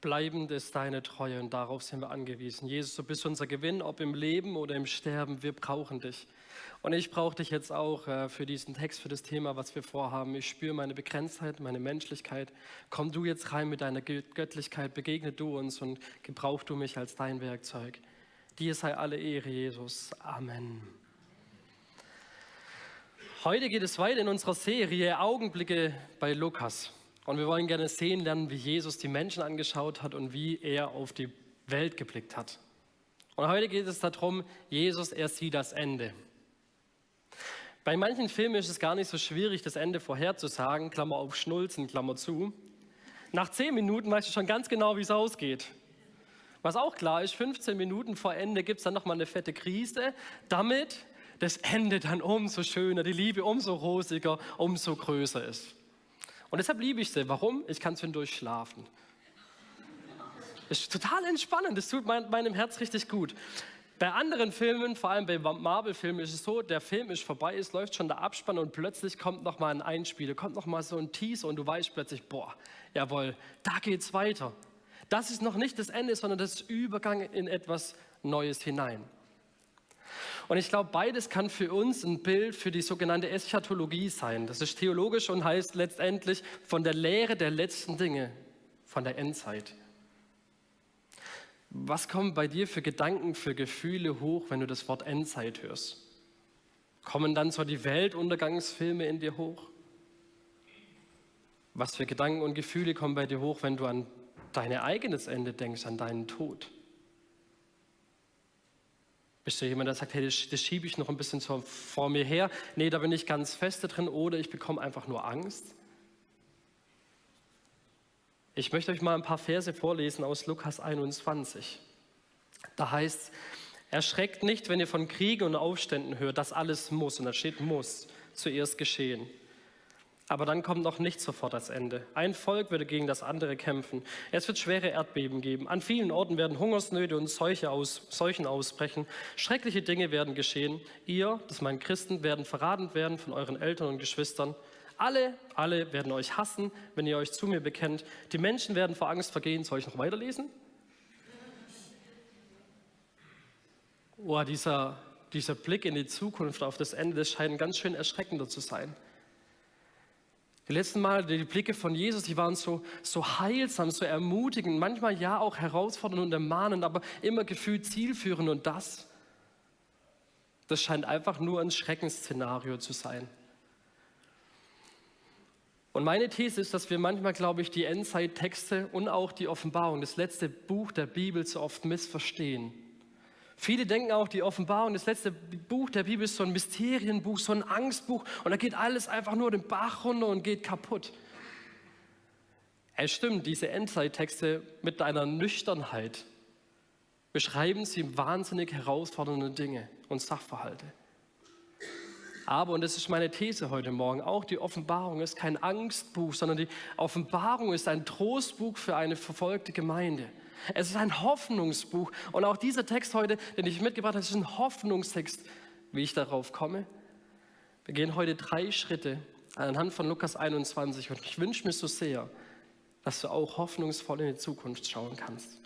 Bleibend ist deine Treue und darauf sind wir angewiesen. Jesus, du bist unser Gewinn, ob im Leben oder im Sterben. Wir brauchen dich. Und ich brauche dich jetzt auch äh, für diesen Text, für das Thema, was wir vorhaben. Ich spüre meine Begrenztheit, meine Menschlichkeit. Komm du jetzt rein mit deiner Göttlichkeit, begegne du uns und gebrauch du mich als dein Werkzeug. Dir sei alle Ehre, Jesus. Amen. Heute geht es weiter in unserer Serie Augenblicke bei Lukas. Und wir wollen gerne sehen lernen, wie Jesus die Menschen angeschaut hat und wie er auf die Welt geblickt hat. Und heute geht es darum, Jesus, er sieht das Ende. Bei manchen Filmen ist es gar nicht so schwierig, das Ende vorherzusagen, Klammer auf Schnulzen, Klammer zu. Nach zehn Minuten weißt du schon ganz genau, wie es ausgeht. Was auch klar ist, 15 Minuten vor Ende gibt es dann nochmal eine fette Krise, damit das Ende dann umso schöner, die Liebe umso rosiger, umso größer ist. Und deshalb liebe ich sie. Warum? Ich kann zwischendurch schlafen. Ist total entspannend. Das tut mein, meinem Herz richtig gut. Bei anderen Filmen, vor allem bei Marvel-Filmen, ist es so, der Film ist vorbei, es läuft schon der Abspann und plötzlich kommt noch mal ein Einspieler, kommt noch mal so ein Teaser und du weißt plötzlich, boah, jawohl, da geht's weiter. Das ist noch nicht das Ende, sondern das Übergang in etwas Neues hinein. Und ich glaube, beides kann für uns ein Bild für die sogenannte Eschatologie sein. Das ist theologisch und heißt letztendlich von der Lehre der letzten Dinge, von der Endzeit. Was kommen bei dir für Gedanken, für Gefühle hoch, wenn du das Wort Endzeit hörst? Kommen dann so die Weltuntergangsfilme in dir hoch? Was für Gedanken und Gefühle kommen bei dir hoch, wenn du an dein eigenes Ende denkst, an deinen Tod? Bist du jemand, der sagt, hey, das, das schiebe ich noch ein bisschen so vor mir her? Nee, da bin ich ganz fest drin oder ich bekomme einfach nur Angst. Ich möchte euch mal ein paar Verse vorlesen aus Lukas 21. Da heißt, erschreckt nicht, wenn ihr von Kriegen und Aufständen hört, das alles muss, und da steht muss, zuerst geschehen. Aber dann kommt noch nicht sofort das Ende. Ein Volk würde gegen das andere kämpfen. Es wird schwere Erdbeben geben. An vielen Orten werden Hungersnöte und Seuche aus, Seuchen ausbrechen. Schreckliche Dinge werden geschehen. Ihr, das meinen Christen, werden verraten werden von euren Eltern und Geschwistern. Alle, alle werden euch hassen, wenn ihr euch zu mir bekennt. Die Menschen werden vor Angst vergehen. Soll ich noch weiterlesen? Oh, dieser, dieser Blick in die Zukunft auf das Ende, das scheint ganz schön erschreckender zu sein. Die letzten Mal, die Blicke von Jesus, die waren so, so heilsam, so ermutigend, manchmal ja auch herausfordernd und ermahnend, aber immer gefühlt zielführend. Und das, das scheint einfach nur ein Schreckensszenario zu sein. Und meine These ist, dass wir manchmal, glaube ich, die Endzeittexte und auch die Offenbarung, das letzte Buch der Bibel, so oft missverstehen. Viele denken auch, die Offenbarung, das letzte Buch der Bibel ist so ein Mysterienbuch, so ein Angstbuch und da geht alles einfach nur den Bach runter und geht kaputt. Es stimmt, diese Endzeittexte mit deiner Nüchternheit beschreiben sie wahnsinnig herausfordernde Dinge und Sachverhalte. Aber, und das ist meine These heute Morgen, auch die Offenbarung ist kein Angstbuch, sondern die Offenbarung ist ein Trostbuch für eine verfolgte Gemeinde. Es ist ein Hoffnungsbuch. Und auch dieser Text heute, den ich mitgebracht habe, ist ein Hoffnungstext. Wie ich darauf komme? Wir gehen heute drei Schritte anhand von Lukas 21 und ich wünsche mir so sehr, dass du auch hoffnungsvoll in die Zukunft schauen kannst.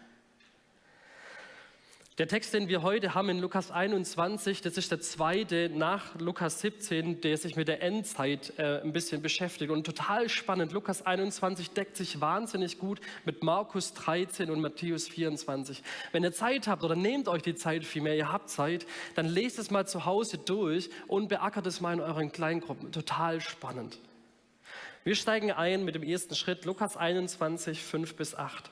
Der Text, den wir heute haben in Lukas 21, das ist der zweite nach Lukas 17, der sich mit der Endzeit äh, ein bisschen beschäftigt. Und total spannend, Lukas 21 deckt sich wahnsinnig gut mit Markus 13 und Matthäus 24. Wenn ihr Zeit habt oder nehmt euch die Zeit vielmehr, ihr habt Zeit, dann lest es mal zu Hause durch und beackert es mal in euren Kleingruppen. Total spannend. Wir steigen ein mit dem ersten Schritt, Lukas 21, 5 bis 8.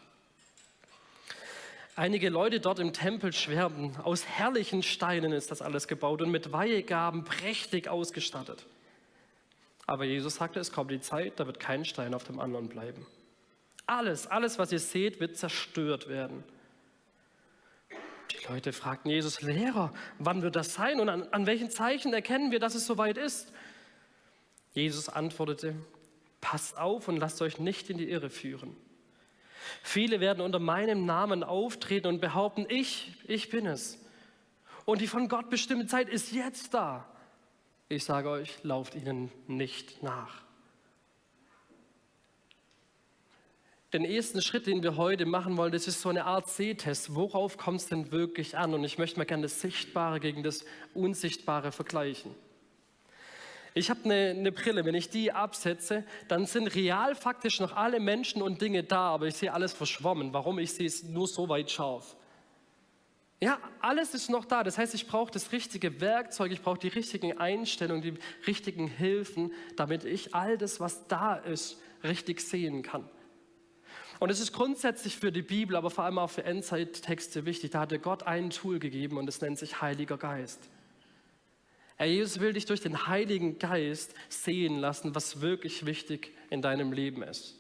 Einige Leute dort im Tempel schwärmen. Aus herrlichen Steinen ist das alles gebaut und mit Weihegaben prächtig ausgestattet. Aber Jesus sagte, es kommt die Zeit, da wird kein Stein auf dem anderen bleiben. Alles, alles, was ihr seht, wird zerstört werden. Die Leute fragten Jesus, Lehrer, wann wird das sein und an, an welchen Zeichen erkennen wir, dass es soweit ist? Jesus antwortete, passt auf und lasst euch nicht in die Irre führen. Viele werden unter meinem Namen auftreten und behaupten, ich, ich bin es. Und die von Gott bestimmte Zeit ist jetzt da. Ich sage euch, lauft ihnen nicht nach. den ersten Schritt, den wir heute machen wollen, das ist so eine Art Sehtest. Worauf kommt es denn wirklich an? Und ich möchte mal gerne das Sichtbare gegen das Unsichtbare vergleichen. Ich habe eine, eine, Brille, wenn ich die absetze, dann sind real faktisch noch alle Menschen und Dinge da, aber ich sehe alles verschwommen. Warum? Ich sehe es nur so weit scharf. Ja, alles ist noch da. Das heißt, ich brauche das richtige Werkzeug, ich brauche die richtigen Einstellungen, die richtigen Hilfen, damit ich all das, was da ist, richtig sehen kann. Und es ist grundsätzlich für die Bibel, aber vor allem auch für Endzeittexte wichtig. Da hat Gott ein Tool gegeben und es nennt sich Heiliger Geist. Er Jesus will dich durch den Heiligen Geist sehen lassen, was wirklich wichtig in deinem Leben ist.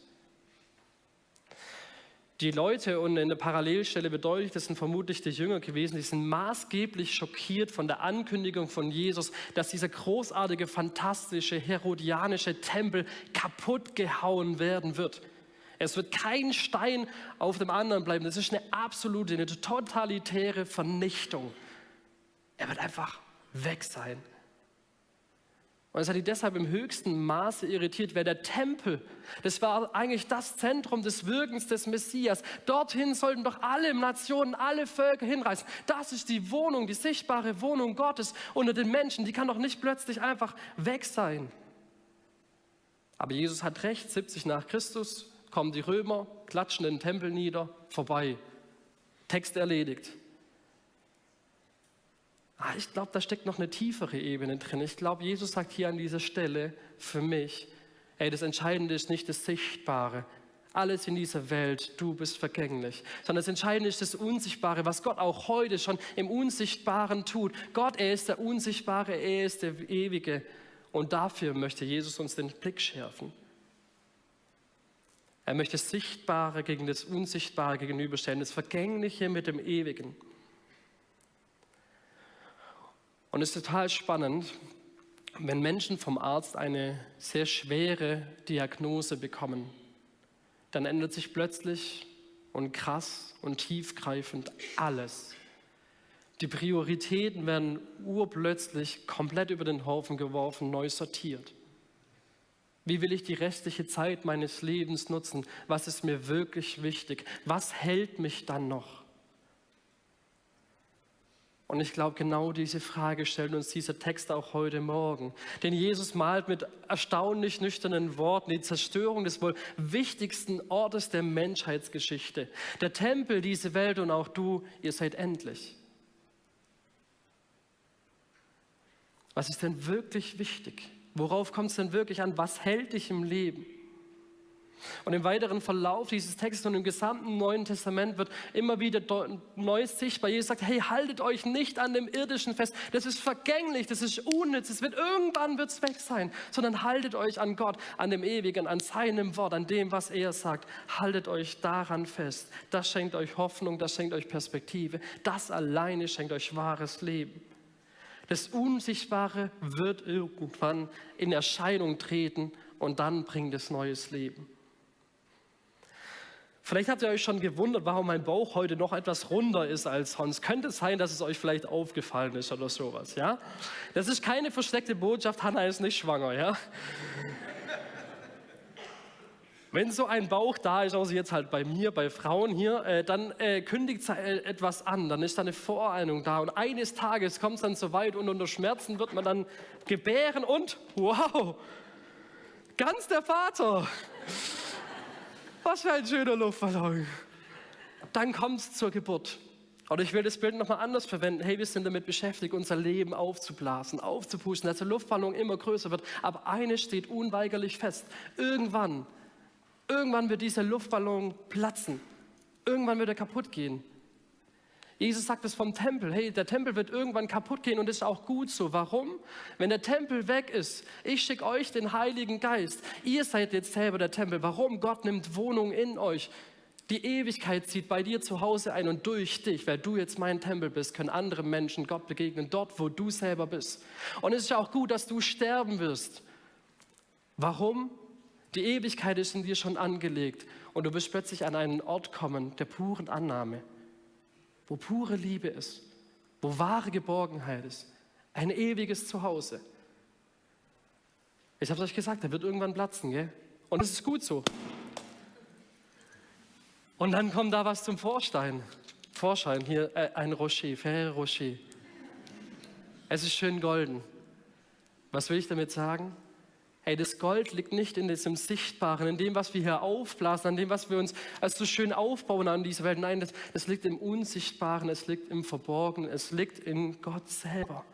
Die Leute, und in der Parallelstelle bedeutet, das sind vermutlich die Jünger gewesen, die sind maßgeblich schockiert von der Ankündigung von Jesus, dass dieser großartige, fantastische, herodianische Tempel kaputt gehauen werden wird. Es wird kein Stein auf dem anderen bleiben. Das ist eine absolute, eine totalitäre Vernichtung. Er wird einfach weg sein. Und es hat die deshalb im höchsten Maße irritiert, weil der Tempel, das war eigentlich das Zentrum des Wirkens des Messias. Dorthin sollten doch alle Nationen, alle Völker hinreisen. Das ist die Wohnung, die sichtbare Wohnung Gottes unter den Menschen. Die kann doch nicht plötzlich einfach weg sein. Aber Jesus hat recht, 70 nach Christus kommen die Römer, klatschen den Tempel nieder, vorbei. Text erledigt. Ah, ich glaube, da steckt noch eine tiefere Ebene drin. Ich glaube, Jesus sagt hier an dieser Stelle für mich, ey, das Entscheidende ist nicht das Sichtbare. Alles in dieser Welt, du bist vergänglich. Sondern das Entscheidende ist das Unsichtbare, was Gott auch heute schon im Unsichtbaren tut. Gott, er ist der Unsichtbare, er ist der Ewige. Und dafür möchte Jesus uns den Blick schärfen. Er möchte das Sichtbare gegen das Unsichtbare gegenüberstellen, das Vergängliche mit dem Ewigen. Und es ist total spannend, wenn Menschen vom Arzt eine sehr schwere Diagnose bekommen, dann ändert sich plötzlich und krass und tiefgreifend alles. Die Prioritäten werden urplötzlich komplett über den Haufen geworfen, neu sortiert. Wie will ich die restliche Zeit meines Lebens nutzen? Was ist mir wirklich wichtig? Was hält mich dann noch? Und ich glaube, genau diese Frage stellt uns dieser Text auch heute Morgen. Denn Jesus malt mit erstaunlich nüchternen Worten die Zerstörung des wohl wichtigsten Ortes der Menschheitsgeschichte. Der Tempel, diese Welt und auch du, ihr seid endlich. Was ist denn wirklich wichtig? Worauf kommt es denn wirklich an? Was hält dich im Leben? Und im weiteren Verlauf dieses Textes und im gesamten Neuen Testament wird immer wieder Neues sichtbar. Jesus sagt, hey, haltet euch nicht an dem Irdischen fest. Das ist vergänglich, das ist unnütz, es wird irgendwann wird's weg sein. Sondern haltet euch an Gott, an dem Ewigen, an seinem Wort, an dem, was er sagt. Haltet euch daran fest. Das schenkt euch Hoffnung, das schenkt euch Perspektive. Das alleine schenkt euch wahres Leben. Das Unsichtbare wird irgendwann in Erscheinung treten und dann bringt es neues Leben. Vielleicht habt ihr euch schon gewundert, warum mein Bauch heute noch etwas runder ist als sonst. Könnte es sein, dass es euch vielleicht aufgefallen ist oder sowas, ja? Das ist keine versteckte Botschaft, Hannah ist nicht schwanger, ja? Wenn so ein Bauch da ist, außer jetzt halt bei mir, bei Frauen hier, äh, dann äh, kündigt äh, etwas an, dann ist da eine Vorahnung da und eines Tages kommt es dann so weit und unter Schmerzen wird man dann gebären und, wow, ganz der Vater. Was für ein schöner Luftballon. Dann kommt es zur Geburt. Oder ich will das Bild nochmal anders verwenden. Hey, wir sind damit beschäftigt, unser Leben aufzublasen, aufzupusten, dass der Luftballon immer größer wird. Aber eines steht unweigerlich fest. Irgendwann, irgendwann wird dieser Luftballon platzen. Irgendwann wird er kaputt gehen. Jesus sagt es vom Tempel. Hey, der Tempel wird irgendwann kaputt gehen und ist auch gut so. Warum? Wenn der Tempel weg ist, ich schicke euch den Heiligen Geist. Ihr seid jetzt selber der Tempel. Warum? Gott nimmt Wohnung in euch. Die Ewigkeit zieht bei dir zu Hause ein und durch dich, weil du jetzt mein Tempel bist, können andere Menschen Gott begegnen, dort, wo du selber bist. Und es ist auch gut, dass du sterben wirst. Warum? Die Ewigkeit ist in dir schon angelegt und du wirst plötzlich an einen Ort kommen der puren Annahme wo pure Liebe ist, wo wahre Geborgenheit ist, ein ewiges Zuhause. Ich habe euch gesagt, der wird irgendwann platzen, gell? Und es ist gut so. Und dann kommt da was zum Vorstein. Vorschein, hier äh, ein Rocher, Ferrero Rocher. Es ist schön golden. Was will ich damit sagen? Hey, das Gold liegt nicht in diesem Sichtbaren, in dem, was wir hier aufblasen, an dem, was wir uns als so schön aufbauen an dieser Welt. Nein, das, das liegt im Unsichtbaren, es liegt im Verborgenen, es liegt in Gott selber.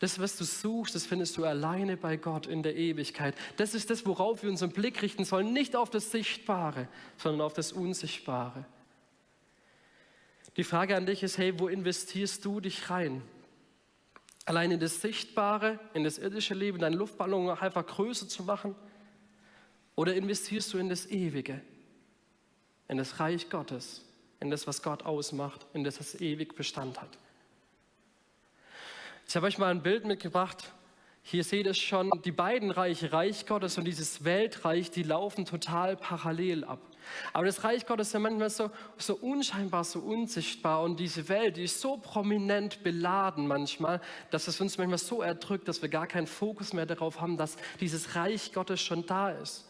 Das, was du suchst, das findest du alleine bei Gott in der Ewigkeit. Das ist das, worauf wir unseren Blick richten sollen, nicht auf das Sichtbare, sondern auf das Unsichtbare. Die Frage an dich ist, hey, wo investierst du dich rein? Allein in das Sichtbare, in das irdische Leben, deinen Luftballon einfach größer zu machen? Oder investierst du in das Ewige, in das Reich Gottes, in das, was Gott ausmacht, in das, was ewig Bestand hat? Ich habe euch mal ein Bild mitgebracht. Hier seht ihr schon, die beiden Reiche, Reich Gottes und dieses Weltreich, die laufen total parallel ab. Aber das Reich Gottes ist ja manchmal so, so unscheinbar, so unsichtbar und diese Welt, die ist so prominent beladen manchmal, dass es uns manchmal so erdrückt, dass wir gar keinen Fokus mehr darauf haben, dass dieses Reich Gottes schon da ist.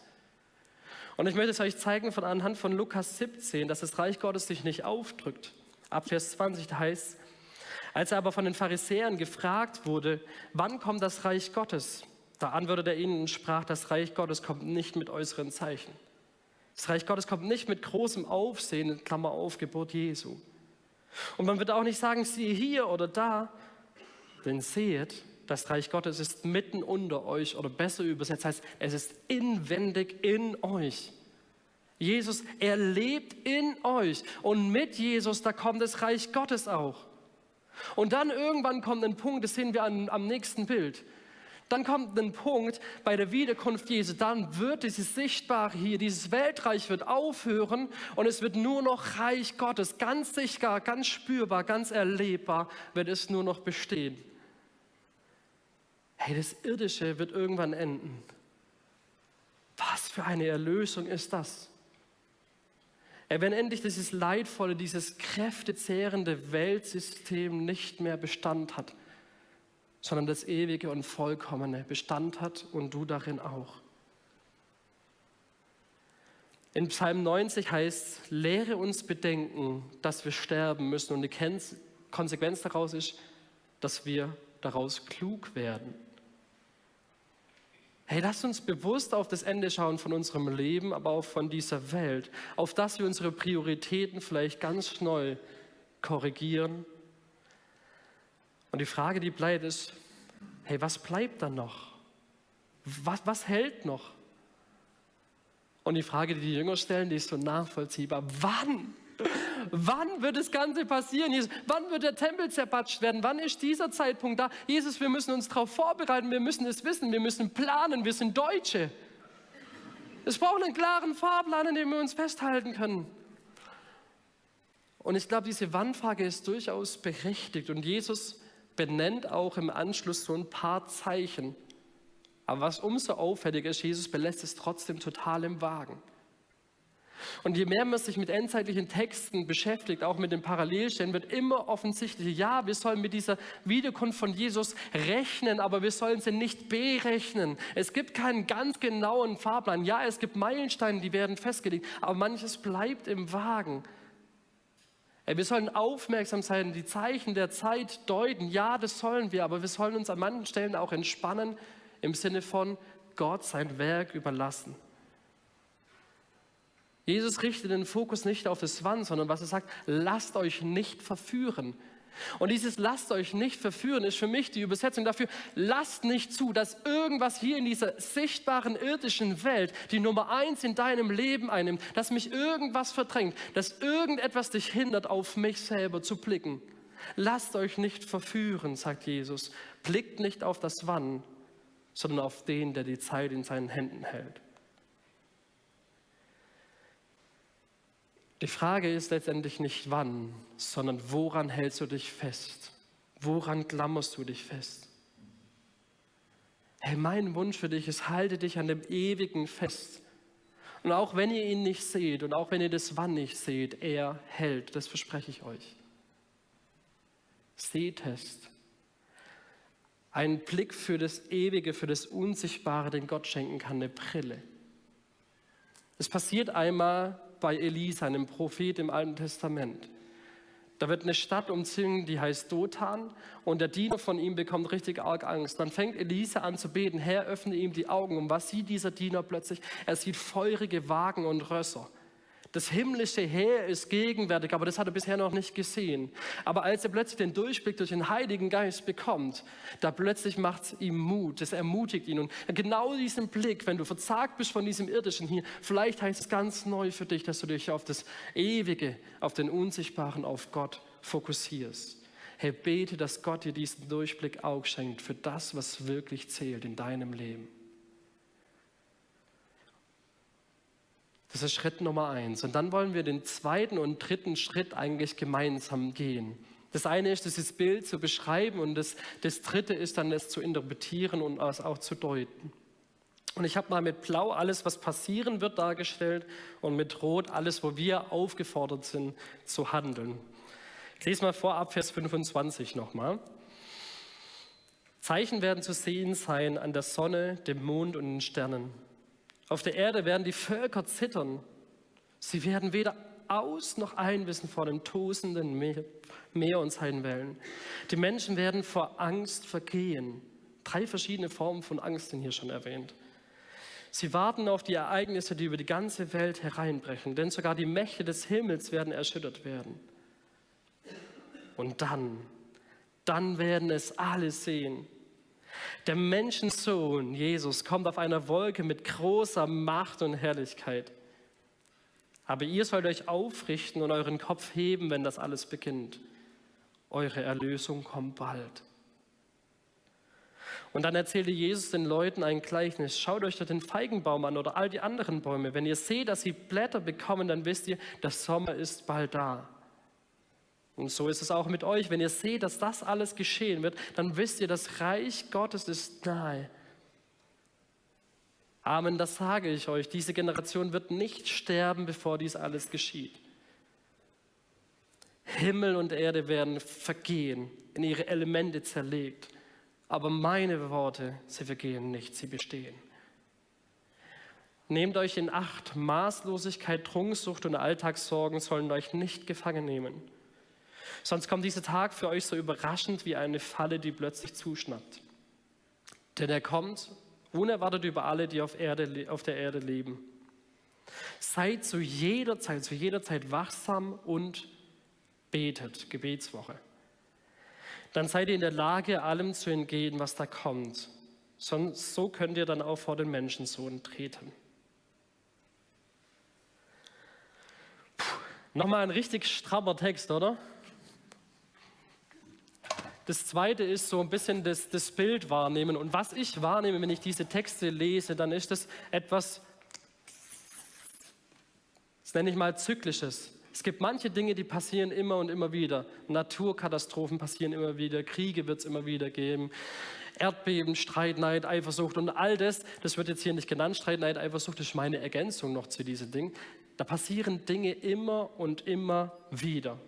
Und ich möchte es euch zeigen von anhand von Lukas 17, dass das Reich Gottes sich nicht aufdrückt. Ab Vers 20 da heißt als er aber von den Pharisäern gefragt wurde, wann kommt das Reich Gottes? Da antwortete er ihnen und sprach, das Reich Gottes kommt nicht mit äußeren Zeichen. Das Reich Gottes kommt nicht mit großem Aufsehen, Klammer auf, Geburt Jesu. Und man wird auch nicht sagen, siehe hier oder da, denn seht, das Reich Gottes ist mitten unter euch oder besser übersetzt heißt, es ist inwendig in euch. Jesus, er lebt in euch und mit Jesus, da kommt das Reich Gottes auch. Und dann irgendwann kommt ein Punkt, das sehen wir an, am nächsten Bild. Dann kommt ein Punkt bei der Wiederkunft Jesu, dann wird dieses Sichtbare hier, dieses Weltreich wird aufhören und es wird nur noch Reich Gottes, ganz sichtbar, ganz spürbar, ganz erlebbar, wird es nur noch bestehen. Hey, das Irdische wird irgendwann enden. Was für eine Erlösung ist das? wenn endlich dieses leidvolle, dieses kräftezehrende Weltsystem nicht mehr Bestand hat, sondern das ewige und vollkommene Bestand hat und du darin auch. In Psalm 90 heißt, lehre uns bedenken, dass wir sterben müssen. Und die Konsequenz daraus ist, dass wir daraus klug werden. Hey, lasst uns bewusst auf das Ende schauen von unserem Leben, aber auch von dieser Welt, auf das wir unsere Prioritäten vielleicht ganz neu korrigieren. Und die Frage, die bleibt, ist, hey, was bleibt dann noch? Was, was hält noch? Und die Frage, die die Jünger stellen, die ist so nachvollziehbar. Wann? Wann wird das Ganze passieren? Jesus, wann wird der Tempel zerpatscht werden? Wann ist dieser Zeitpunkt da? Jesus, wir müssen uns darauf vorbereiten, wir müssen es wissen, wir müssen planen, wir sind Deutsche. Es braucht einen klaren Fahrplan, an dem wir uns festhalten können. Und ich glaube, diese Wannfrage ist durchaus berechtigt. Und Jesus benennt auch im Anschluss so ein paar Zeichen. Aber was umso auffälliger ist, Jesus belässt es trotzdem total im Wagen. Und je mehr man sich mit endzeitlichen Texten beschäftigt, auch mit den Parallelstellen, wird immer offensichtlicher, ja, wir sollen mit dieser Wiederkunft von Jesus rechnen, aber wir sollen sie nicht berechnen. Es gibt keinen ganz genauen Fahrplan. Ja, es gibt Meilensteine, die werden festgelegt, aber manches bleibt im Wagen. Wir sollen aufmerksam sein, die Zeichen der Zeit deuten. Ja, das sollen wir, aber wir sollen uns an manchen Stellen auch entspannen im Sinne von Gott sein Werk überlassen. Jesus richtet den Fokus nicht auf das Wann, sondern was er sagt, lasst euch nicht verführen. Und dieses lasst euch nicht verführen ist für mich die Übersetzung dafür, lasst nicht zu, dass irgendwas hier in dieser sichtbaren irdischen Welt die Nummer eins in deinem Leben einnimmt, dass mich irgendwas verdrängt, dass irgendetwas dich hindert, auf mich selber zu blicken. Lasst euch nicht verführen, sagt Jesus. Blickt nicht auf das Wann, sondern auf den, der die Zeit in seinen Händen hält. Die Frage ist letztendlich nicht wann, sondern woran hältst du dich fest? Woran klammerst du dich fest? Hey, mein Wunsch für dich ist, halte dich an dem Ewigen fest. Und auch wenn ihr ihn nicht seht und auch wenn ihr das Wann nicht seht, er hält, das verspreche ich euch. Sehtest. Ein Blick für das Ewige, für das Unsichtbare, den Gott schenken kann, eine Brille. Es passiert einmal bei Elisa, einem Prophet im Alten Testament. Da wird eine Stadt umzingelt, die heißt Dothan, und der Diener von ihm bekommt richtig arg Angst. Dann fängt Elisa an zu beten, Herr, öffne ihm die Augen. Und was sieht dieser Diener plötzlich? Er sieht feurige Wagen und Rösser. Das himmlische Heer ist gegenwärtig, aber das hat er bisher noch nicht gesehen. Aber als er plötzlich den Durchblick durch den Heiligen Geist bekommt, da plötzlich macht es ihm Mut, das ermutigt ihn. Und genau diesen Blick, wenn du verzagt bist von diesem irdischen hier, vielleicht heißt es ganz neu für dich, dass du dich auf das Ewige, auf den Unsichtbaren, auf Gott fokussierst. Hey, bete, dass Gott dir diesen Durchblick auch schenkt für das, was wirklich zählt in deinem Leben. Das ist Schritt Nummer eins. Und dann wollen wir den zweiten und dritten Schritt eigentlich gemeinsam gehen. Das eine ist, dieses Bild zu beschreiben und das, das dritte ist dann, es zu interpretieren und es auch zu deuten. Und ich habe mal mit Blau alles, was passieren wird, dargestellt und mit Rot alles, wo wir aufgefordert sind zu handeln. Ich lese mal vorab Vers 25 nochmal. Zeichen werden zu sehen sein an der Sonne, dem Mond und den Sternen. Auf der Erde werden die Völker zittern. Sie werden weder aus noch einwissen vor dem tosenden Meer, Meer und seinen Wellen. Die Menschen werden vor Angst vergehen. Drei verschiedene Formen von Angst sind hier schon erwähnt. Sie warten auf die Ereignisse, die über die ganze Welt hereinbrechen, denn sogar die Mächte des Himmels werden erschüttert werden. Und dann, dann werden es alle sehen. Der Menschensohn, Jesus, kommt auf einer Wolke mit großer Macht und Herrlichkeit. Aber ihr sollt euch aufrichten und euren Kopf heben, wenn das alles beginnt. Eure Erlösung kommt bald. Und dann erzählte Jesus den Leuten ein Gleichnis. Schaut euch doch den Feigenbaum an oder all die anderen Bäume. Wenn ihr seht, dass sie Blätter bekommen, dann wisst ihr, der Sommer ist bald da. Und so ist es auch mit euch. Wenn ihr seht, dass das alles geschehen wird, dann wisst ihr, das Reich Gottes ist nahe. Amen, das sage ich euch. Diese Generation wird nicht sterben, bevor dies alles geschieht. Himmel und Erde werden vergehen, in ihre Elemente zerlegt. Aber meine Worte, sie vergehen nicht, sie bestehen. Nehmt euch in Acht, Maßlosigkeit, Trunksucht und Alltagssorgen sollen euch nicht gefangen nehmen. Sonst kommt dieser Tag für euch so überraschend wie eine Falle, die plötzlich zuschnappt. Denn er kommt unerwartet über alle, die auf, Erde, auf der Erde leben. Seid zu jeder Zeit, zu jeder Zeit wachsam und betet, Gebetswoche. Dann seid ihr in der Lage, allem zu entgehen, was da kommt. Sonst, so könnt ihr dann auch vor den Menschensohn treten. Nochmal ein richtig strammer Text, oder? Das zweite ist so ein bisschen das, das Bild wahrnehmen. Und was ich wahrnehme, wenn ich diese Texte lese, dann ist das etwas, das nenne ich mal zyklisches. Es gibt manche Dinge, die passieren immer und immer wieder. Naturkatastrophen passieren immer wieder, Kriege wird es immer wieder geben, Erdbeben, Streit, Neid, Eifersucht und all das, das wird jetzt hier nicht genannt, Streit, Neid, Eifersucht, ist meine Ergänzung noch zu diesen Dingen. Da passieren Dinge immer und immer wieder.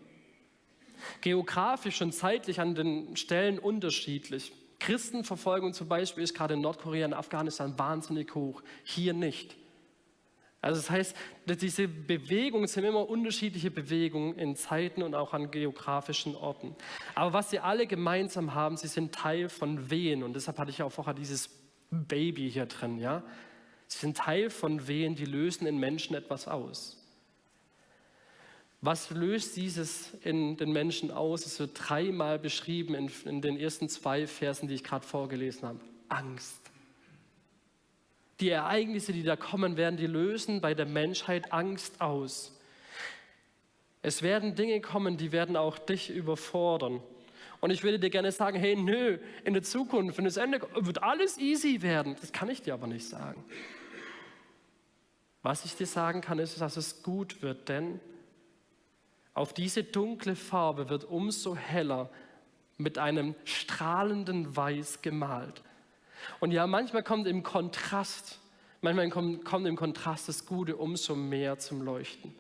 Geografisch und zeitlich an den Stellen unterschiedlich. Christenverfolgung zum Beispiel ist gerade in Nordkorea und Afghanistan wahnsinnig hoch, hier nicht. Also das heißt, diese Bewegungen sind immer unterschiedliche Bewegungen in Zeiten und auch an geografischen Orten. Aber was sie alle gemeinsam haben, sie sind Teil von Wehen und deshalb hatte ich auch vorher dieses Baby hier drin, ja. Sie sind Teil von Wehen, die lösen in Menschen etwas aus. Was löst dieses in den Menschen aus? Es wird dreimal beschrieben in, in den ersten zwei Versen, die ich gerade vorgelesen habe. Angst. Die Ereignisse, die da kommen werden, die lösen bei der Menschheit Angst aus. Es werden Dinge kommen, die werden auch dich überfordern. Und ich würde dir gerne sagen, hey, nö, in der Zukunft, wenn es Ende wird alles easy werden. Das kann ich dir aber nicht sagen. Was ich dir sagen kann, ist, dass es gut wird, denn auf diese dunkle Farbe wird umso heller mit einem strahlenden Weiß gemalt. Und ja, manchmal kommt im Kontrast, manchmal kommt, kommt im Kontrast das Gute umso mehr zum Leuchten.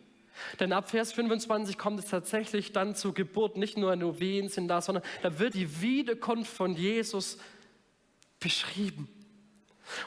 Denn ab Vers 25 kommt es tatsächlich dann zur Geburt. Nicht nur nur Wehen sind da, sondern da wird die Wiederkunft von Jesus beschrieben.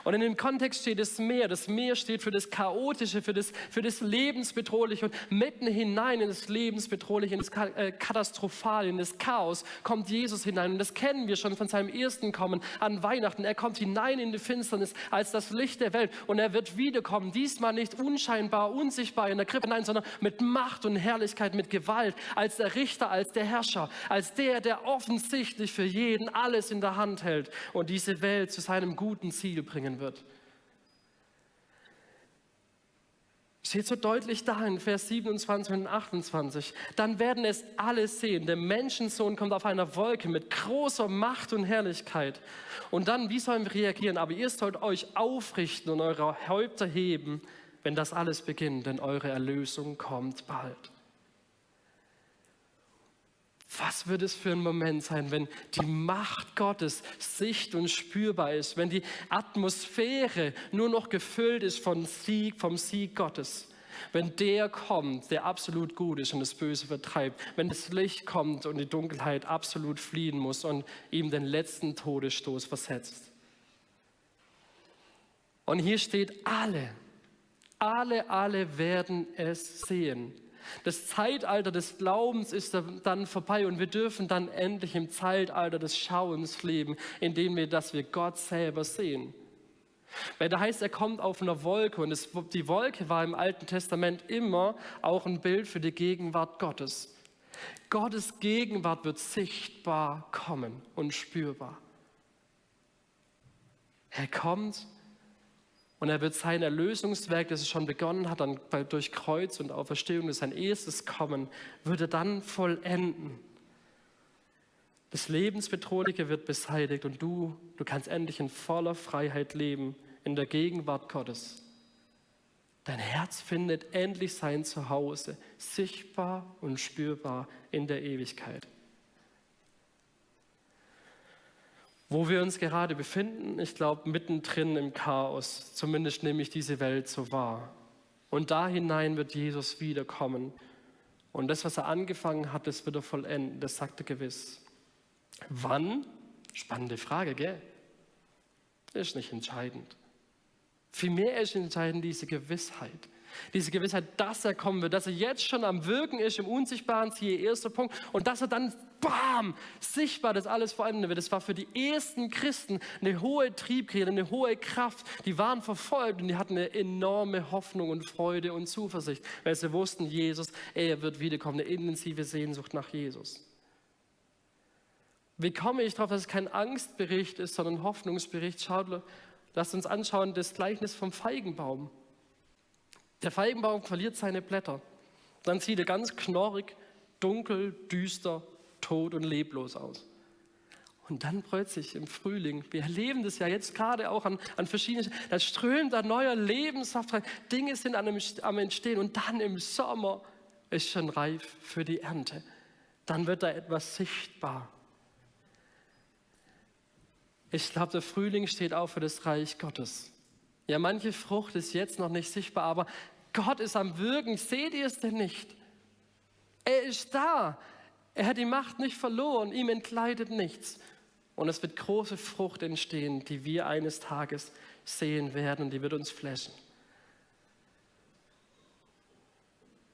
Und in dem Kontext steht das Meer. Das Meer steht für das Chaotische, für das, für das Lebensbedrohliche. Und mitten hinein in das Lebensbedrohliche, in das äh, Katastrophale, in das Chaos kommt Jesus hinein. Und das kennen wir schon von seinem ersten Kommen an Weihnachten. Er kommt hinein in die Finsternis als das Licht der Welt. Und er wird wiederkommen. Diesmal nicht unscheinbar, unsichtbar in der Krippe, nein, sondern mit Macht und Herrlichkeit, mit Gewalt, als der Richter, als der Herrscher, als der, der offensichtlich für jeden alles in der Hand hält und diese Welt zu seinem guten Ziel bringen wird. Steht so deutlich da in Vers 27 und 28. Dann werden es alle sehen. Der Menschensohn kommt auf einer Wolke mit großer Macht und Herrlichkeit. Und dann, wie sollen wir reagieren? Aber ihr sollt euch aufrichten und eure Häupter heben, wenn das alles beginnt, denn eure Erlösung kommt bald. Was wird es für ein Moment sein, wenn die Macht Gottes sicht- und spürbar ist, wenn die Atmosphäre nur noch gefüllt ist von Sieg, vom Sieg Gottes? Wenn der kommt, der absolut gut ist und das Böse vertreibt, wenn das Licht kommt und die Dunkelheit absolut fliehen muss und ihm den letzten Todesstoß versetzt. Und hier steht alle, alle, alle werden es sehen. Das Zeitalter des Glaubens ist dann vorbei und wir dürfen dann endlich im Zeitalter des Schauens leben, indem wir, dass wir Gott selber sehen. Weil da heißt, er kommt auf einer Wolke und es, die Wolke war im Alten Testament immer auch ein Bild für die Gegenwart Gottes. Gottes Gegenwart wird sichtbar kommen und spürbar. Er kommt und er wird sein Erlösungswerk, das er schon begonnen hat, dann durch Kreuz und Auferstehung, das sein erstes Kommen, wird er dann vollenden. Das Lebensbedrohliche wird beseitigt und du, du kannst endlich in voller Freiheit leben, in der Gegenwart Gottes. Dein Herz findet endlich sein Zuhause, sichtbar und spürbar in der Ewigkeit. Wo wir uns gerade befinden, ich glaube, mittendrin im Chaos, zumindest nehme ich diese Welt so wahr. Und da hinein wird Jesus wiederkommen. Und das, was er angefangen hat, das wird er vollenden, das sagt er gewiss. Wann? Spannende Frage, gell? Ist nicht entscheidend. Vielmehr ist entscheidend diese Gewissheit. Diese Gewissheit, dass er kommen wird, dass er jetzt schon am Wirken ist im Unsichtbaren, siehe erster Punkt, und dass er dann, bam, sichtbar das alles verändern wird. Das war für die ersten Christen eine hohe Triebkräfte, eine hohe Kraft. Die waren verfolgt und die hatten eine enorme Hoffnung und Freude und Zuversicht, weil sie wussten, Jesus, er wird wiederkommen, eine intensive Sehnsucht nach Jesus. Wie komme ich darauf, dass es kein Angstbericht ist, sondern ein Hoffnungsbericht? Schaut, lasst uns anschauen, das Gleichnis vom Feigenbaum. Der Feigenbaum verliert seine Blätter. Dann sieht er ganz knorrig, dunkel, düster, tot und leblos aus. Und dann plötzlich im Frühling, wir erleben das ja jetzt gerade auch an, an verschiedenen, da strömt da neuer Lebenssaft rein, Dinge sind am, am Entstehen und dann im Sommer ist schon reif für die Ernte. Dann wird da etwas sichtbar. Ich glaube, der Frühling steht auch für das Reich Gottes. Ja, manche Frucht ist jetzt noch nicht sichtbar, aber Gott ist am Wirken. Seht ihr es denn nicht? Er ist da. Er hat die Macht nicht verloren. Ihm entkleidet nichts. Und es wird große Frucht entstehen, die wir eines Tages sehen werden und die wird uns flashen.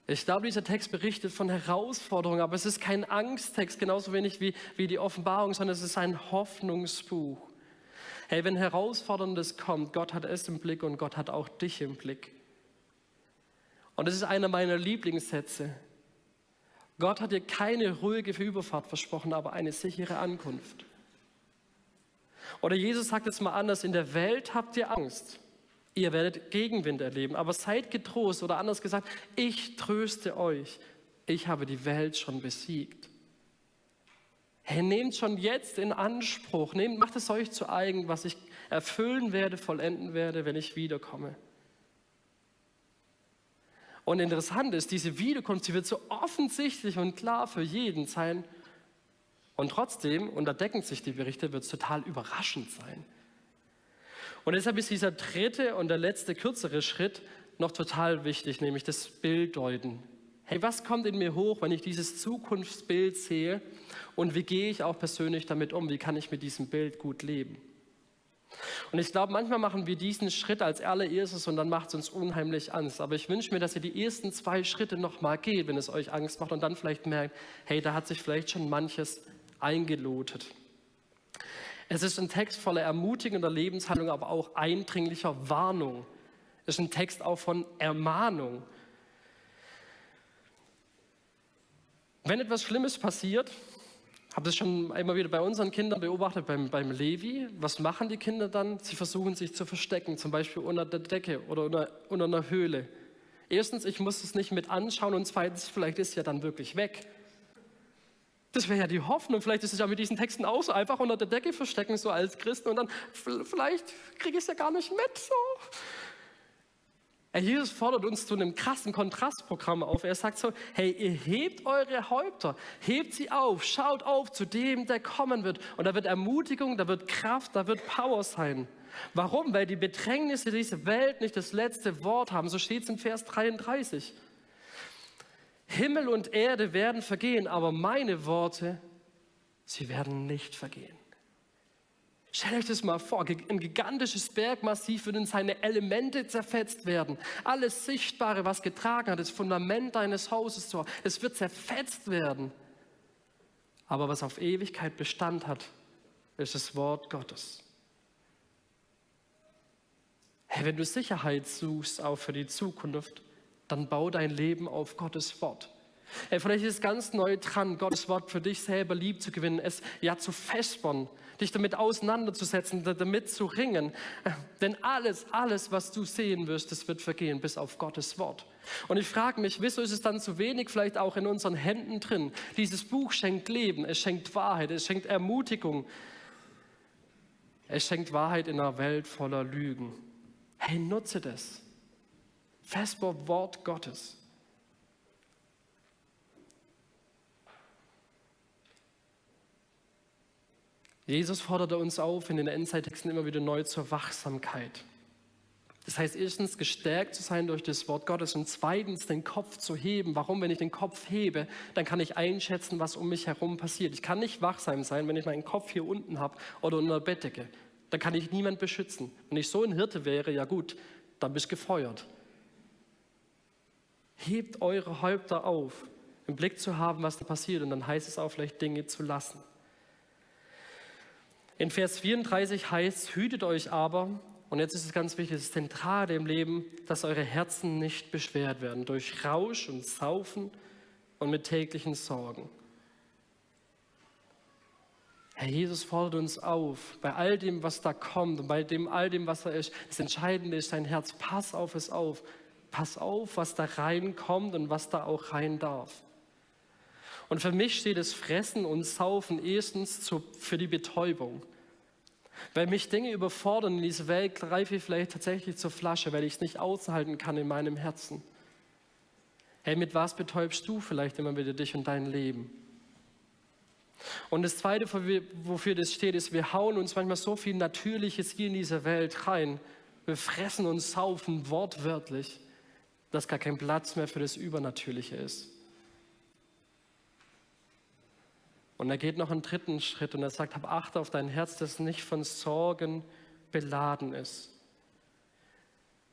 Ich glaube, dieser Text berichtet von Herausforderungen, aber es ist kein Angsttext, genauso wenig wie, wie die Offenbarung, sondern es ist ein Hoffnungsbuch. Hey, wenn Herausforderndes kommt, Gott hat es im Blick und Gott hat auch dich im Blick. Und das ist einer meiner Lieblingssätze. Gott hat dir keine ruhige Überfahrt versprochen, aber eine sichere Ankunft. Oder Jesus sagt es mal anders, in der Welt habt ihr Angst. Ihr werdet Gegenwind erleben, aber seid getrost oder anders gesagt, ich tröste euch. Ich habe die Welt schon besiegt. Hey, nehmt schon jetzt in Anspruch, nehmt, macht es euch zu eigen, was ich erfüllen werde, vollenden werde, wenn ich wiederkomme. Und interessant ist, diese Wiederkunft, sie wird so offensichtlich und klar für jeden sein. Und trotzdem, und da decken sich die Berichte, wird es total überraschend sein. Und deshalb ist dieser dritte und der letzte kürzere Schritt noch total wichtig, nämlich das Bilddeuten. Hey, was kommt in mir hoch, wenn ich dieses Zukunftsbild sehe und wie gehe ich auch persönlich damit um? Wie kann ich mit diesem Bild gut leben? Und ich glaube, manchmal machen wir diesen Schritt als allererstes und dann macht es uns unheimlich Angst. Aber ich wünsche mir, dass ihr die ersten zwei Schritte nochmal geht, wenn es euch Angst macht und dann vielleicht merkt, hey, da hat sich vielleicht schon manches eingelotet. Es ist ein Text voller ermutigender Lebenshandlung, aber auch eindringlicher Warnung. Es ist ein Text auch von Ermahnung. Wenn etwas Schlimmes passiert, habe das schon immer wieder bei unseren Kindern beobachtet, beim, beim Levi. Was machen die Kinder dann? Sie versuchen sich zu verstecken, zum Beispiel unter der Decke oder unter, unter einer Höhle. Erstens, ich muss es nicht mit anschauen und zweitens, vielleicht ist es ja dann wirklich weg. Das wäre ja die Hoffnung. Vielleicht ist es ja mit diesen Texten auch so einfach unter der Decke verstecken, so als Christen und dann vielleicht kriege ich es ja gar nicht mit. So. Jesus fordert uns zu einem krassen Kontrastprogramm auf. Er sagt so, hey, ihr hebt eure Häupter, hebt sie auf, schaut auf zu dem, der kommen wird. Und da wird Ermutigung, da wird Kraft, da wird Power sein. Warum? Weil die Bedrängnisse dieser Welt nicht das letzte Wort haben. So steht es in Vers 33. Himmel und Erde werden vergehen, aber meine Worte, sie werden nicht vergehen. Stellt euch das mal vor, ein gigantisches Bergmassiv wird in seine Elemente zerfetzt werden. Alles Sichtbare, was getragen hat, das Fundament deines Hauses, es wird zerfetzt werden. Aber was auf Ewigkeit Bestand hat, ist das Wort Gottes. Hey, wenn du Sicherheit suchst, auch für die Zukunft, dann bau dein Leben auf Gottes Wort. Hey, vielleicht ist es ganz neu dran, Gottes Wort für dich selber lieb zu gewinnen, es ja zu festbauen, dich damit auseinanderzusetzen, damit zu ringen. Denn alles, alles, was du sehen wirst, das wird vergehen, bis auf Gottes Wort. Und ich frage mich, wieso ist es dann zu wenig vielleicht auch in unseren Händen drin? Dieses Buch schenkt Leben, es schenkt Wahrheit, es schenkt Ermutigung. Es schenkt Wahrheit in einer Welt voller Lügen. Hey, nutze das. Festbau Wort Gottes. Jesus forderte uns auf, in den Endzeittexten immer wieder neu zur Wachsamkeit. Das heißt, erstens gestärkt zu sein durch das Wort Gottes und zweitens den Kopf zu heben. Warum? Wenn ich den Kopf hebe, dann kann ich einschätzen, was um mich herum passiert. Ich kann nicht wachsam sein, wenn ich meinen Kopf hier unten habe oder unter der Bettdecke. Dann kann ich niemand beschützen. Wenn ich so ein Hirte wäre, ja gut, dann bist gefeuert. Hebt eure Häupter auf, im Blick zu haben, was da passiert. Und dann heißt es auch vielleicht Dinge zu lassen. In Vers 34 heißt, hütet euch aber, und jetzt ist es ganz wichtig, es ist zentral im Leben, dass eure Herzen nicht beschwert werden durch Rausch und Saufen und mit täglichen Sorgen. Herr Jesus fordert uns auf, bei all dem, was da kommt und bei dem, all dem, was da ist, das Entscheidende ist dein Herz. Pass auf es auf. Pass auf, was da reinkommt und was da auch rein darf. Und für mich steht das Fressen und Saufen erstens zu, für die Betäubung. Weil mich Dinge überfordern in dieser Welt, greife ich vielleicht tatsächlich zur Flasche, weil ich es nicht aushalten kann in meinem Herzen. Hey, mit was betäubst du vielleicht immer wieder dich und dein Leben? Und das Zweite, wofür das steht, ist, wir hauen uns manchmal so viel Natürliches hier in dieser Welt rein. Wir fressen und saufen wortwörtlich, dass gar kein Platz mehr für das Übernatürliche ist. Und er geht noch einen dritten Schritt und er sagt, hab Acht auf dein Herz, das nicht von Sorgen beladen ist.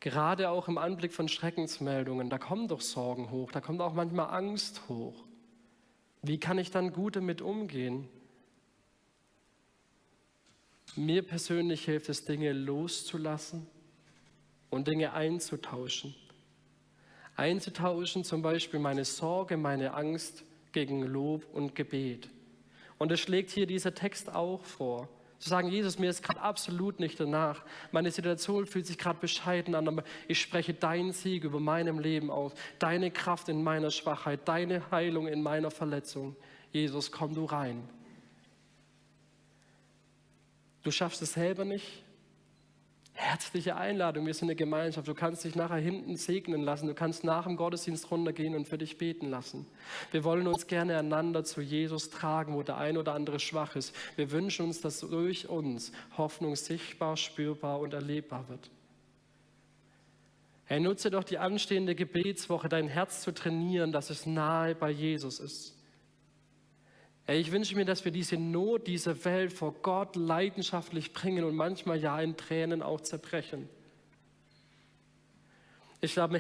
Gerade auch im Anblick von Schreckensmeldungen, da kommen doch Sorgen hoch, da kommt auch manchmal Angst hoch. Wie kann ich dann gut damit umgehen? Mir persönlich hilft es, Dinge loszulassen und Dinge einzutauschen. Einzutauschen zum Beispiel meine Sorge, meine Angst gegen Lob und Gebet. Und es schlägt hier dieser Text auch vor. Zu sagen, Jesus, mir ist gerade absolut nicht danach. Meine Situation fühlt sich gerade bescheiden an, aber ich spreche deinen Sieg über meinem Leben aus, deine Kraft in meiner Schwachheit, deine Heilung in meiner Verletzung. Jesus, komm du rein. Du schaffst es selber nicht, Herzliche Einladung, wir sind eine Gemeinschaft. Du kannst dich nachher hinten segnen lassen. Du kannst nach dem Gottesdienst runtergehen und für dich beten lassen. Wir wollen uns gerne einander zu Jesus tragen, wo der ein oder andere schwach ist. Wir wünschen uns, dass durch uns Hoffnung sichtbar, spürbar und erlebbar wird. Hey, nutze doch die anstehende Gebetswoche, dein Herz zu trainieren, dass es nahe bei Jesus ist. Ich wünsche mir, dass wir diese Not dieser Welt vor Gott leidenschaftlich bringen und manchmal ja in Tränen auch zerbrechen. Ich glaube,